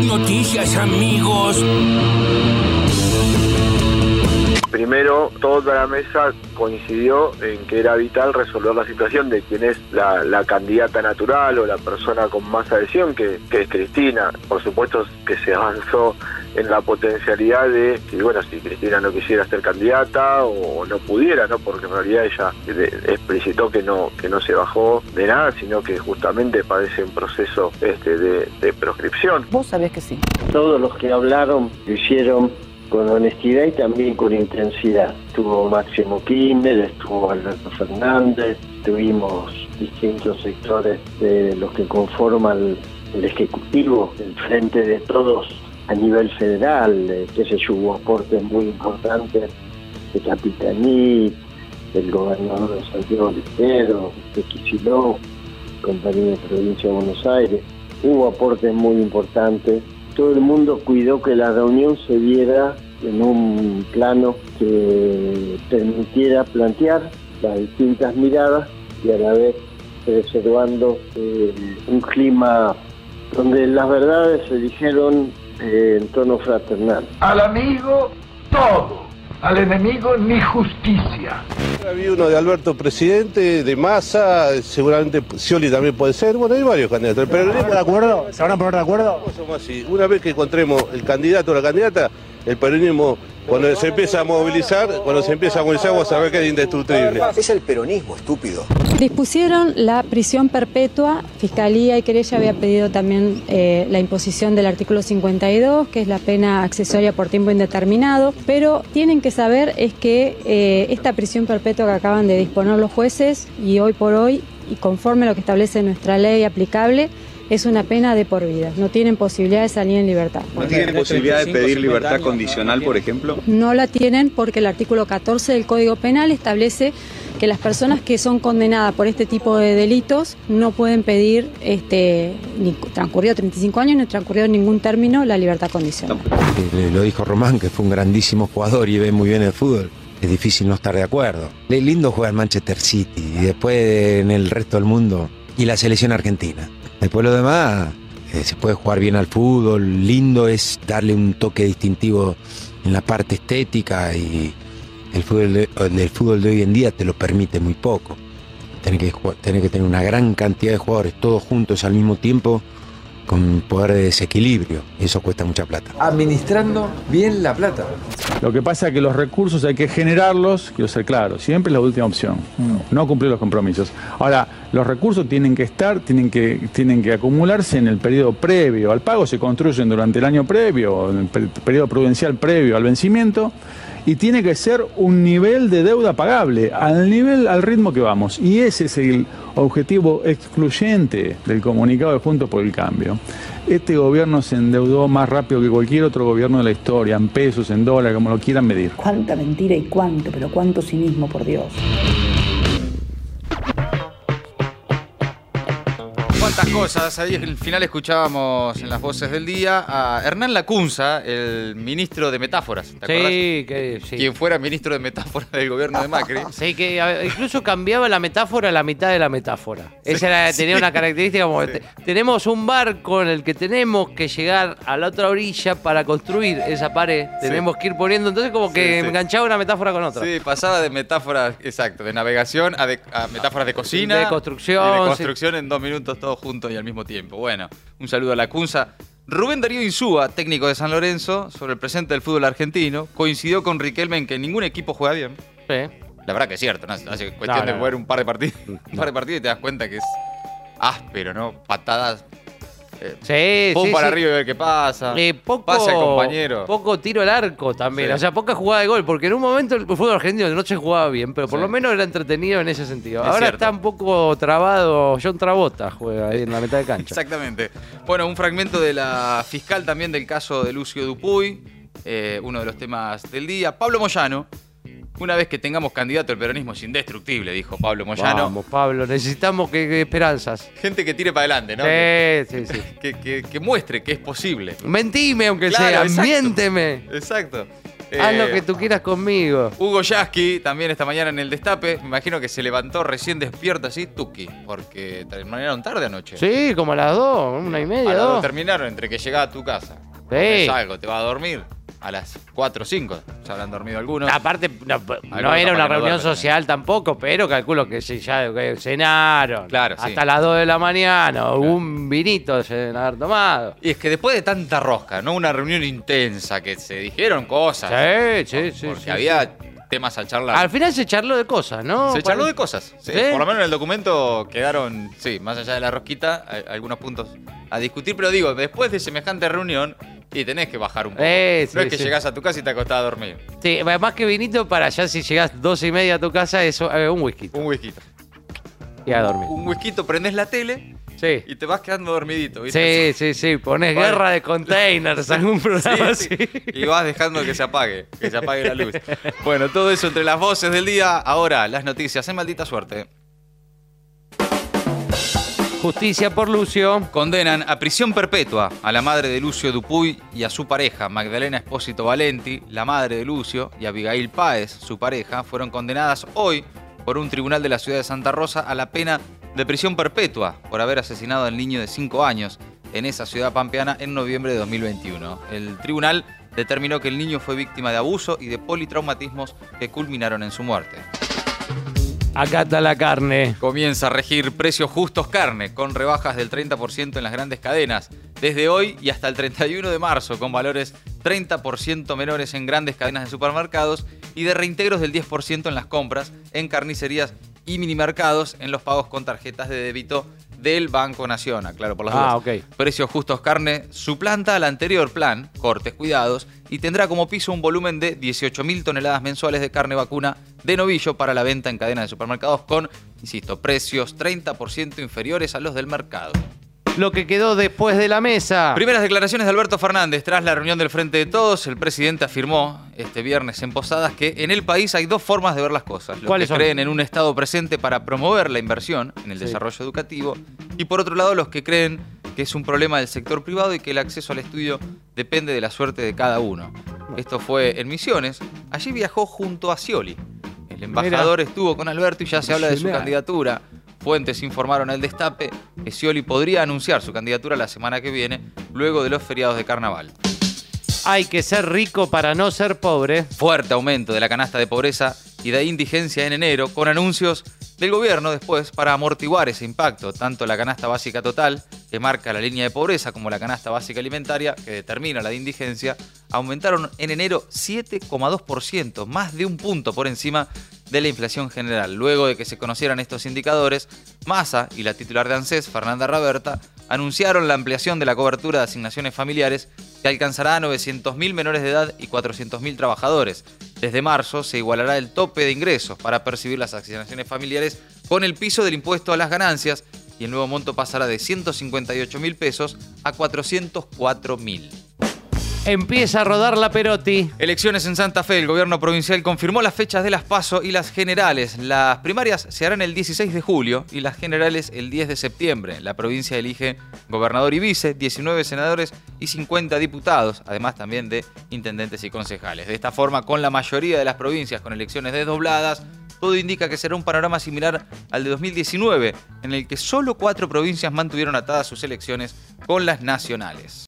noticias, amigos. Primero, toda la mesa coincidió en que era vital resolver la situación de quién es la, la candidata natural o la persona con más adhesión, que, que es Cristina. Por supuesto que se avanzó en la potencialidad de que, bueno, si Cristina no quisiera ser candidata o no pudiera, ¿no? Porque en realidad ella explicitó que no, que no se bajó de nada, sino que justamente padece un proceso este, de, de proscripción. Vos sabés que sí. Todos los que hablaron hicieron con honestidad y también con intensidad. Estuvo Máximo Kirchner, estuvo Alberto Fernández, tuvimos distintos sectores de los que conforman el Ejecutivo, el Frente de Todos a nivel federal, eh, que se hubo aportes muy importantes de Capitaní, del gobernador de Santiago del de Kicillof, compañía de provincia de Buenos Aires. Hubo aportes muy importantes. Todo el mundo cuidó que la reunión se diera en un plano que permitiera plantear las distintas miradas y a la vez preservando eh, un clima donde las verdades se dijeron eh, en tono fraternal. Al amigo todo, al enemigo ni justicia. Había uno de Alberto presidente, de Massa, seguramente Scioli también puede ser. Bueno, hay varios candidatos. El peronismo, ¿De acuerdo? ¿Se van a poner de acuerdo? somos así. Una vez que encontremos el candidato o la candidata, el peronismo, cuando se empieza a movilizar, cuando se empieza a movilizar, vos sabés que es indestructible. Es el peronismo, estúpido. Dispusieron la prisión perpetua. Fiscalía y querella había pedido también eh, la imposición del artículo 52, que es la pena accesoria por tiempo indeterminado. Pero tienen que saber es que eh, esta prisión perpetua que acaban de disponer los jueces y hoy por hoy, y conforme a lo que establece nuestra ley aplicable, es una pena de por vida. No tienen posibilidad de salir en libertad. ¿No tiene posibilidad de pedir libertad condicional, por ejemplo? No la tienen porque el artículo 14 del Código Penal establece que las personas que son condenadas por este tipo de delitos no pueden pedir, este, ni transcurrido 35 años, ni transcurrido ningún término, la libertad condicional. Eh, Lo dijo Román, que fue un grandísimo jugador y ve muy bien el fútbol. Es difícil no estar de acuerdo. Es lindo jugar en Manchester City y después en el resto del mundo y la selección argentina. Después lo demás, eh, se puede jugar bien al fútbol, lindo es darle un toque distintivo en la parte estética y el fútbol de, el fútbol de hoy en día te lo permite muy poco. Tenés que, jugar- tenés que tener una gran cantidad de jugadores todos juntos al mismo tiempo con poder de desequilibrio. y Eso cuesta mucha plata. Administrando bien la plata. Lo que pasa es que los recursos hay que generarlos, quiero ser claro, siempre es la última opción, no cumplir los compromisos. Ahora, los recursos tienen que estar, tienen que, tienen que acumularse en el periodo previo al pago, se construyen durante el año previo, en el per- periodo prudencial previo al vencimiento, y tiene que ser un nivel de deuda pagable, al nivel, al ritmo que vamos. Y ese es el objetivo excluyente del comunicado de Juntos por el Cambio. Este gobierno se endeudó más rápido que cualquier otro gobierno de la historia, en pesos, en dólares, como lo quieran medir. Cuánta mentira y cuánto, pero cuánto cinismo, por Dios. Cuántas cosas. Ahí al final escuchábamos en las voces del día a Hernán Lacunza, el ministro de Metáforas. ¿Te acordás? Sí, que sí. Quien fuera ministro de Metáforas del gobierno de Macri. Sí, que a incluso cambiaba la metáfora a la mitad de la metáfora. Esa era, tenía una característica como te- tenemos un barco en el que tenemos que llegar a la otra orilla para construir esa pared. Tenemos que ir poniendo, entonces como que enganchaba una metáfora con otra. Sí, pasaba de metáforas, exacto, de navegación a, de- a metáforas de cocina. De construcción, y de construcción en dos minutos todos y al mismo tiempo. Bueno, un saludo a la Cunza. Rubén Darío Insúa, técnico de San Lorenzo, sobre el presente del fútbol argentino, coincidió con Riquelme en que ningún equipo juega bien. La verdad que es cierto, ¿no? Hace cuestión No, de jugar un par de partidos. Un par de partidos y te das cuenta que es áspero, ¿no? Patadas. Eh, Sí, pum sí, para sí. arriba y ver qué pasa. Eh, poco, Pasa el compañero. Poco tiro al arco también. O sea, poca jugada de gol. Porque en un momento el fútbol argentino no se jugaba bien, pero por lo menos era entretenido en ese sentido. Es Ahora cierto. está un poco trabado. John Travolta juega ahí en la mitad de cancha. Exactamente. Bueno, un fragmento de la fiscal también del caso de Lucio Dupuy, eh, uno de los temas del día. Pablo Moyano, una vez que tengamos candidato, el peronismo es indestructible, dijo Pablo Moyano. Vamos, Pablo, necesitamos que, que esperanzas. Gente que tire para adelante, ¿no? Sí, sí, sí. Que, que- que muestre que es posible. Mentime aunque Claro, sea, exacto. miénteme. Exacto. Haz lo Eh, que tú quieras conmigo. Hugo Yasky, también esta mañana en el Destape, me imagino que se levantó recién despierto así, tuki, porque terminaron tarde anoche. Sí, como a las dos, una y A media, las dos dos. terminaron entre que llegaba a tu casa. Sí. Es algo, te vas a dormir a las 4 o 5. Ya habrán dormido algunos. Aparte, no, era una reunión duermen. social tampoco, pero calculo que sí, ya que cenaron. Claro, sí. Hasta las 2 de la mañana, un vinito se deben haber tomado. Y es que después de tanta rosca, ¿no? Una reunión intensa, que se dijeron cosas. Sí, sí, sí. Porque sí, había sí. temas a charlar. Al final se charló de cosas, ¿no? Se charló de cosas. Por lo menos en el documento quedaron, sí, más allá de la rosquita, algunos puntos a discutir. Pero digo, después de semejante reunión, y tenés que bajar un poco. Eh, sí, no es que sí. llegás a tu casa y te acostás a dormir. Sí, más que vinito para allá si llegás 12 y media a tu casa, eso, eh, un whisky. Un whisky. Y a dormir. Un whisky, prendés la tele Sí. y te vas quedando dormidito. ¿viste? Sí, sí, sí. Pones Vale. guerra de containers, algún programa Sí, así. sí. Y vas dejando que se apague, que se apague la luz. Bueno, todo eso entre las voces del día. Ahora, las noticias en maldita suerte. Justicia por Lucio. Condenan a prisión perpetua a la madre de Lucio Dupuy y a su pareja, Magdalena Espósito Valenti, la madre de Lucio, y Abigail Páez, su pareja, fueron condenadas hoy por un tribunal de la ciudad de Santa Rosa a la pena de prisión perpetua por haber asesinado al niño de 5 años en esa ciudad pampeana en noviembre de 2021. El tribunal determinó que el niño fue víctima de abuso y de politraumatismos que culminaron en su muerte. Acá está la carne. Comienza a regir precios justos carne, con rebajas del 30% en las grandes cadenas, desde hoy y hasta el 31 de marzo, con valores 30% menores en grandes cadenas de supermercados y de reintegros del 10% en las compras, en carnicerías y minimercados, en los pagos con tarjetas de débito del Banco Nación. Claro, por las Ah, dudas. ok. Precios Justos Carne suplanta al anterior plan, Cortes Cuidados, y tendrá como piso un volumen de 18.000 toneladas mensuales de carne vacuna de novillo para la venta en cadena de supermercados con, insisto, precios 30% inferiores a los del mercado. Lo que quedó después de la mesa. Primeras declaraciones de Alberto Fernández. Tras la reunión del Frente de Todos, el presidente afirmó este viernes en Posadas que en el país hay dos formas de ver las cosas. Los que creen en un Estado presente para promover la inversión en el Sí. desarrollo educativo y por otro lado los que creen que es un problema del sector privado y que el acceso al estudio depende de la suerte de cada uno. Esto fue en Misiones. Allí viajó junto a Scioli. El embajador estuvo con Alberto y ya se habla de su candidatura. Fuentes informaron al Destape que Scioli podría anunciar su candidatura la semana que viene, luego de los feriados de carnaval. Hay que ser rico para no ser pobre. Fuerte aumento de la canasta de pobreza y de indigencia en enero, con anuncios del gobierno después para amortiguar ese impacto, tanto la canasta básica total, que marca la línea de pobreza, como la canasta básica alimentaria, que determina la de indigencia, aumentaron en enero 7,2%, más de un punto por encima de la inflación general. Luego de que se conocieran estos indicadores, Massa y la titular de ANSES, Fernanda Raberta, anunciaron la ampliación de la cobertura de asignaciones familiares que alcanzará a 900.000 menores de edad y 400.000 trabajadores. Desde marzo se igualará el tope de ingresos para percibir las asignaciones familiares con el piso del impuesto a las ganancias y el nuevo monto pasará de 158.000 pesos a 404.000. Empieza a rodar la Perotti. Elecciones en Santa Fe. El gobierno provincial confirmó las fechas de las PASO y las generales. Las primarias se harán el 16 de julio y las generales el 10 de septiembre. La provincia elige gobernador y vice, 19 senadores y 50 diputados, además también de intendentes y concejales. De esta forma, con la mayoría de las provincias con elecciones desdobladas, todo indica que será un panorama similar al de 2019, en el que solo cuatro provincias mantuvieron atadas sus elecciones con las nacionales.